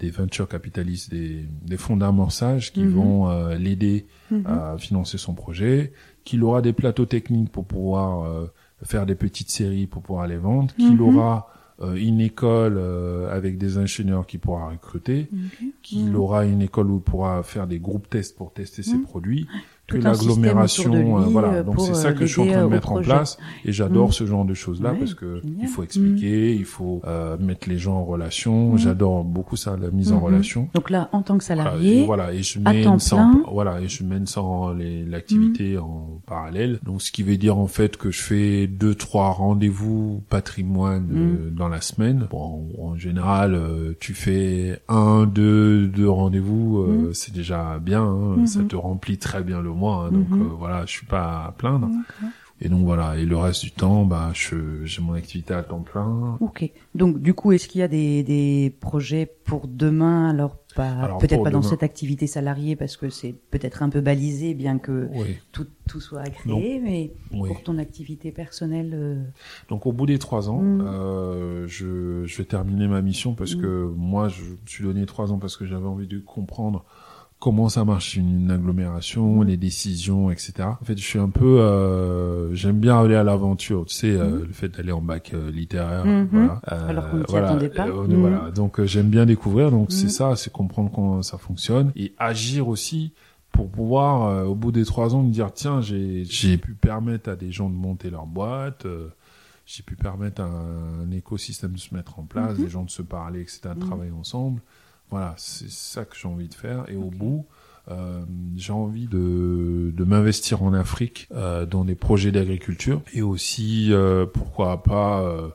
des venture capitalistes, des, des fonds d'amorçage qui vont euh, l'aider à financer son projet, qu'il aura des plateaux techniques pour pouvoir euh, faire des petites séries pour pouvoir les vendre, qu'il Mhm. aura euh, une école euh, avec des ingénieurs qui pourra recruter, qu'il Mhm. aura une école où il pourra faire des groupes tests pour tester ses Mhm. produits, que l'agglomération, lui, euh, voilà. euh, Donc c'est ça euh, que je suis en train euh, de mettre en place et j'adore Mhm. ce genre de choses-là Ouais, parce que génial. il faut expliquer, il faut euh, mettre les gens en relation. Mhm. J'adore beaucoup ça, la mise en relation. Donc là, en tant que Voilà, salarié, et voilà, et je à mène temps ça, plein. Mhm. en, voilà, et je mène les- l'activité en parallèle. Donc, ce qui veut dire en fait que je fais deux, trois rendez-vous patrimoine euh, dans la semaine. Bon, en général, euh, tu fais un, deux, deux rendez-vous, euh, c'est déjà bien. hein. Ça te remplit très bien le mois. hein, donc Mhm. euh, voilà, je suis pas à plaindre. Et donc voilà. Et le reste du temps, bah, je, j'ai mon activité à temps plein. Ok. Donc du coup, est-ce qu'il y a des, des projets pour demain? Alors pas peut-être pas dans cette activité salariée parce que c'est peut-être un peu balisé, bien que Oui. tout, tout soit à créer, mais Oui. pour ton activité personnelle. euh, Donc au bout des trois ans, Mm. euh, je, je vais terminer ma mission parce Mm. que moi, je me suis donné trois ans parce que j'avais envie de comprendre comment ça marche une agglomération, les décisions, etc. En fait, je suis un peu, euh, j'aime bien aller à l'aventure, tu sais, euh, Mm. le fait d'aller en bac euh, littéraire, Mhm. voilà. Euh, Alors qu'on ne voilà, attendait pas. euh, voilà. Donc euh, j'aime bien découvrir, donc c'est ça, c'est comprendre comment ça fonctionne et agir aussi pour pouvoir, euh, au bout des trois ans, me dire tiens, j'ai j'ai pu permettre à des gens de monter leur boîte, euh, j'ai pu permettre à un, un écosystème de se mettre en place, Mhm. des gens de se parler, etc., de Mhm. travailler ensemble. Voilà, c'est ça que j'ai envie de faire. Et au bout, euh, j'ai envie de, de m'investir en Afrique euh, dans des projets d'agriculture et aussi, euh, pourquoi pas, euh,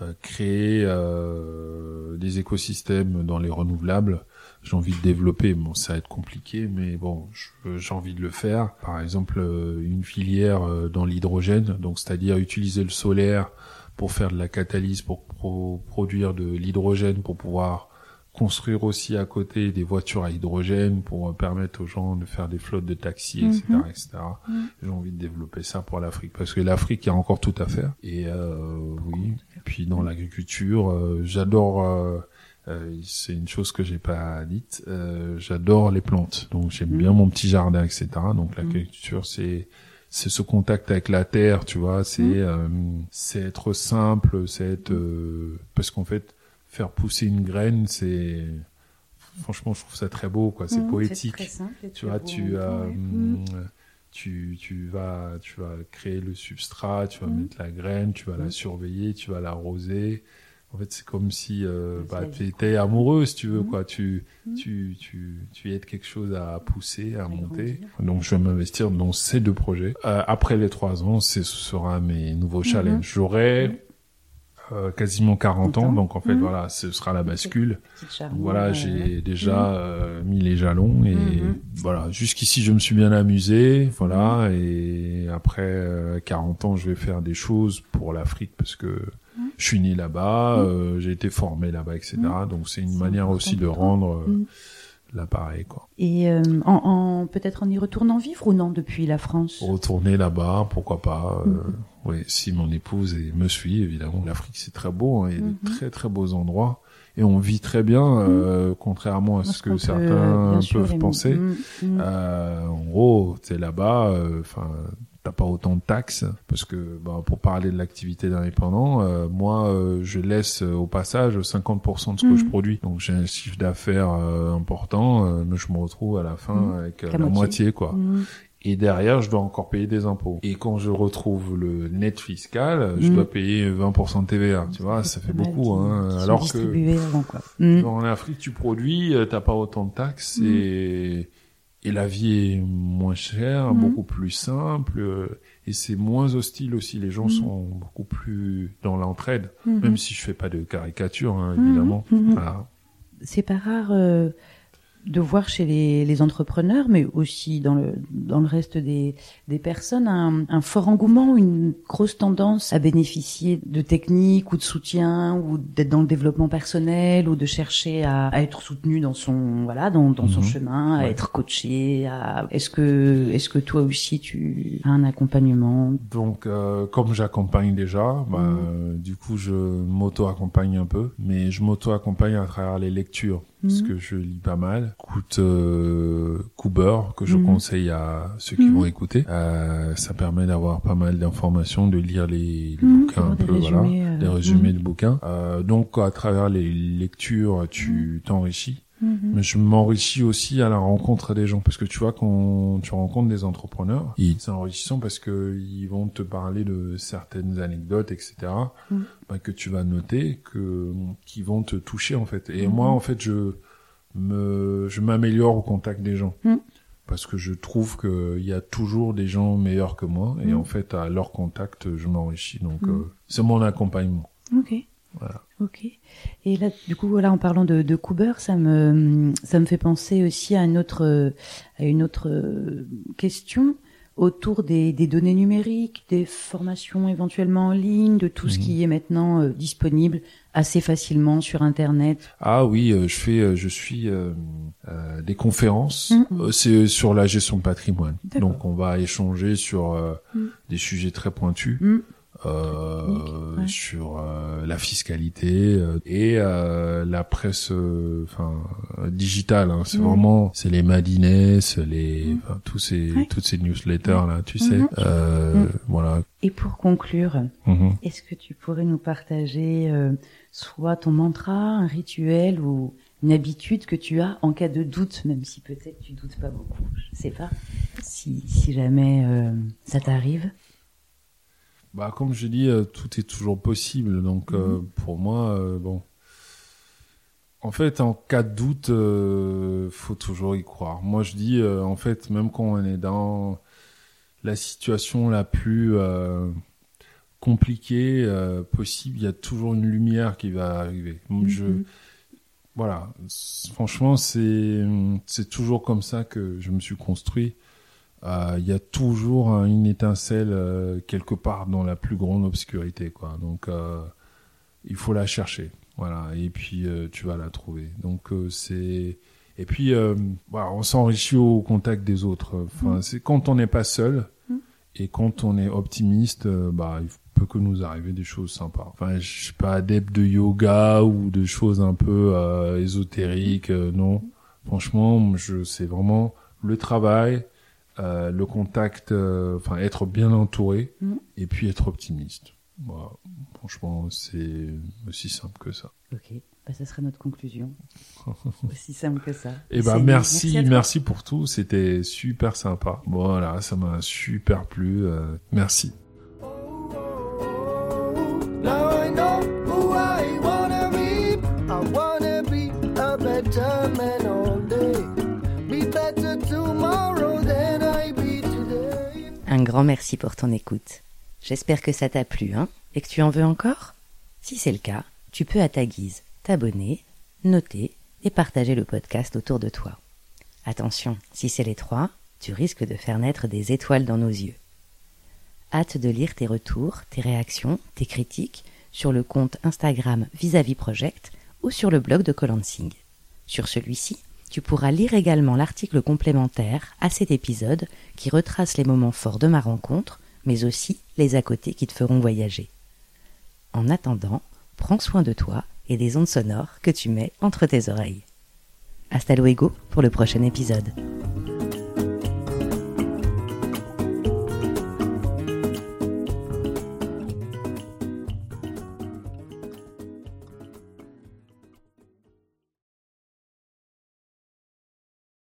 euh, créer euh, des écosystèmes dans les renouvelables. J'ai envie de développer, bon, ça va être compliqué, mais bon, j'ai envie de le faire. Par exemple, une filière dans l'hydrogène, donc c'est-à-dire utiliser le solaire pour faire de la catalyse, pour pro- produire de l'hydrogène, pour pouvoir construire aussi à côté des voitures à hydrogène, pour euh, permettre aux gens de faire des flottes de taxis, etc., Mhm. etc. Mhm. J'ai envie de développer ça pour l'Afrique, parce que l'Afrique, il y a encore tout à faire. Et euh, oui, puis dans l'agriculture, euh, j'adore... euh, euh, c'est une chose que j'ai pas dite. euh, j'adore les plantes, donc j'aime Mhm. bien mon petit jardin, etc. Donc Mhm. l'agriculture, c'est c'est ce contact avec la terre, tu vois. C'est Mhm. euh, c'est être simple, c'est être euh, parce qu'en fait faire pousser une graine, c'est franchement, je trouve ça très beau, quoi. C'est Mhm, poétique. très simple et Tu vois, tu, euh, ouais. Mhm. tu, tu vas, tu vas créer le substrat, tu vas Mhm. mettre la graine, tu vas la surveiller, tu vas l'arroser. En fait, c'est comme si, euh, bah, vie, t'étais amoureux, si tu veux, quoi. Tu, tu, tu, tu aides quelque chose à pousser, à À monter. grandir. Donc, je vais m'investir dans ces deux projets. Euh, après les trois ans, ce sera mes nouveaux challenges. J'aurai. Euh, quasiment 40 ans, 40 ans. donc en fait, Mhm. voilà, ce sera la bascule. Donc voilà, j'ai déjà euh, mis les jalons et voilà, jusqu'ici je me suis bien amusé, voilà, et après euh, 40 ans je vais faire des choses pour l'Afrique parce que je suis né là-bas, euh, j'ai été formé là-bas, etc. Donc c'est une manière aussi de rendre euh. L'appareil, quoi. Et euh, en, en- peut-être en y retournant vivre ou non depuis la France? Retourner là-bas, pourquoi pas. euh, Mhm. oui, si mon épouse et me suit, évidemment. L'Afrique c'est très beau, hein, il y a de très très beaux endroits. Et on vit très bien, euh, contrairement à ce que peut, certains sûr, peuvent penser. Euh, en gros, t'es là-bas, euh, enfin, t'as pas autant de taxes parce que, bah, pour parler de l'activité d'indépendant, euh, moi, euh, je laisse euh, au passage 50% de ce que Mhm. je produis. Donc j'ai un chiffre d'affaires euh, important, euh, mais je me retrouve à la fin Mhm. avec La la, moitié. moitié, quoi. Mm. Et derrière, je dois encore payer des impôts. Et quand je retrouve le net fiscal, je Mhm. dois payer 20% de TVA. Tu vois, ça fait beaucoup. Hein, qui alors que distribués avant, quoi. En Afrique, tu produis, t'as pas autant de taxes Mhm. et, et la vie est moins chère, Mhm. beaucoup plus simple euh, et c'est moins hostile aussi. Les gens Mhm. sont beaucoup plus dans l'entraide, Mhm. même si je fais pas de caricature, hein, évidemment. Voilà. c'est pas rare euh, de voir chez les, les entrepreneurs, mais aussi dans le, dans le reste des, des personnes, un, un fort engouement, une grosse tendance à bénéficier de techniques ou de soutien, ou d'être dans le développement personnel, ou de chercher à, à être soutenu dans son, voilà, dans, dans son Mhm. chemin, à être coaché. À... Est-ce que, est-ce que toi aussi tu as un accompagnement? Donc, euh, comme j'accompagne déjà, bah, du coup, je m'auto-accompagne un peu, mais je m'auto-accompagne à travers les lectures, parce Mhm. que je lis pas mal. Écoute euh, Cooper, que je Mhm. conseille à ceux qui Mhm. vont écouter. Euh, ça permet d'avoir pas mal d'informations, de lire les, les bouquins un peu, voilà, résumés, euh, les résumés de bouquins. Euh, donc, à travers les lectures, tu t'enrichis. Mhm. Mais je m'enrichis aussi à la rencontre des gens parce que tu vois quand tu rencontres des entrepreneurs, ils- c'est enrichissant parce que ils vont te parler de certaines anecdotes, etc. Mm. bah, que tu vas noter, que qui vont te toucher en fait. Et Mhm. moi en fait je me je m'améliore au contact des gens. Mm. Parce que je trouve qu'il y a toujours des gens meilleurs que moi et Mm. en fait à leur contact je m'enrichis donc Mm. euh, c'est mon accompagnement. Ok. Voilà. Ok. Et là, du coup, voilà, en parlant de, de Cooper, ça me, ça me fait penser aussi à une autre, euh, à une autre euh, question autour des, données numériques, des formations éventuellement en ligne, de tout ce mhm. qui est maintenant euh, disponible assez facilement sur Internet. Ah oui, euh, je fais, euh, je suis des conférences. Mhm. C'est sur la gestion de patrimoine. Donc on va échanger sur mhm. des sujets très pointus euh, sur euh, la fiscalité euh, et euh, la presse enfin digitale hein. c'est mm. vraiment c'est les madines les mm. tous ces toutes ces newsletters là tu sais mm-hmm. mm. voilà et pour conclure mm-hmm. est-ce que tu pourrais nous partager soit ton mantra un rituel ou une habitude que tu as en cas de doute, même si peut-être tu doutes pas beaucoup, je sais pas, si, si jamais ça t'arrive? Bah, comme je dis, euh, tout est toujours possible. Donc, euh, mhm. pour moi, euh, bon. En fait, en cas de doute, euh, faut toujours y croire. Moi, je dis, en fait, même quand on est dans la situation la plus compliquée possible, il y a toujours une lumière qui va arriver. Je, mhm. voilà. Franchement, c'est c'est toujours comme ça que je me suis construit. Euh, il y a toujours une étincelle euh, quelque part dans la plus grande obscurité quoi. Donc euh, il faut la chercher. Voilà. Et puis tu vas la trouver. Donc c'est et puis voilà, on s'enrichit au contact des autres. Enfin mm. c'est quand on n'est pas seul mm. et quand on est optimiste bah il peut que nous arriver des choses sympas. Enfin je suis pas adepte de yoga ou de choses un peu ésotériques non. Franchement je c'est vraiment le travail euh, le contact, euh, enfin être bien entouré mm. et puis être optimiste. franchement, c'est aussi simple que ça. Ok, bah, ça serait notre conclusion. aussi simple que ça. Et eh ben merci, merci, pour tout. C'était super sympa. Voilà, ça m'a super plu. Euh, merci. Merci pour ton écoute. J'espère que ça t'a plu, hein, et que tu en veux encore? Si c'est le cas, tu peux à ta guise t'abonner, noter et partager le podcast autour de toi. Attention, si c'est les trois, tu risques de faire naître des étoiles dans nos yeux. Hâte de lire tes retours, tes réactions, tes critiques sur le compte Instagram Vis-à-vis Project ou sur le blog de Colansing. Sur celui-ci, tu pourras lire également l'article complémentaire à cet épisode qui retrace les moments forts de ma rencontre, mais aussi les à côté qui te feront voyager. En attendant, prends soin de toi et des ondes sonores que tu mets entre tes oreilles. Hasta luego pour le prochain épisode.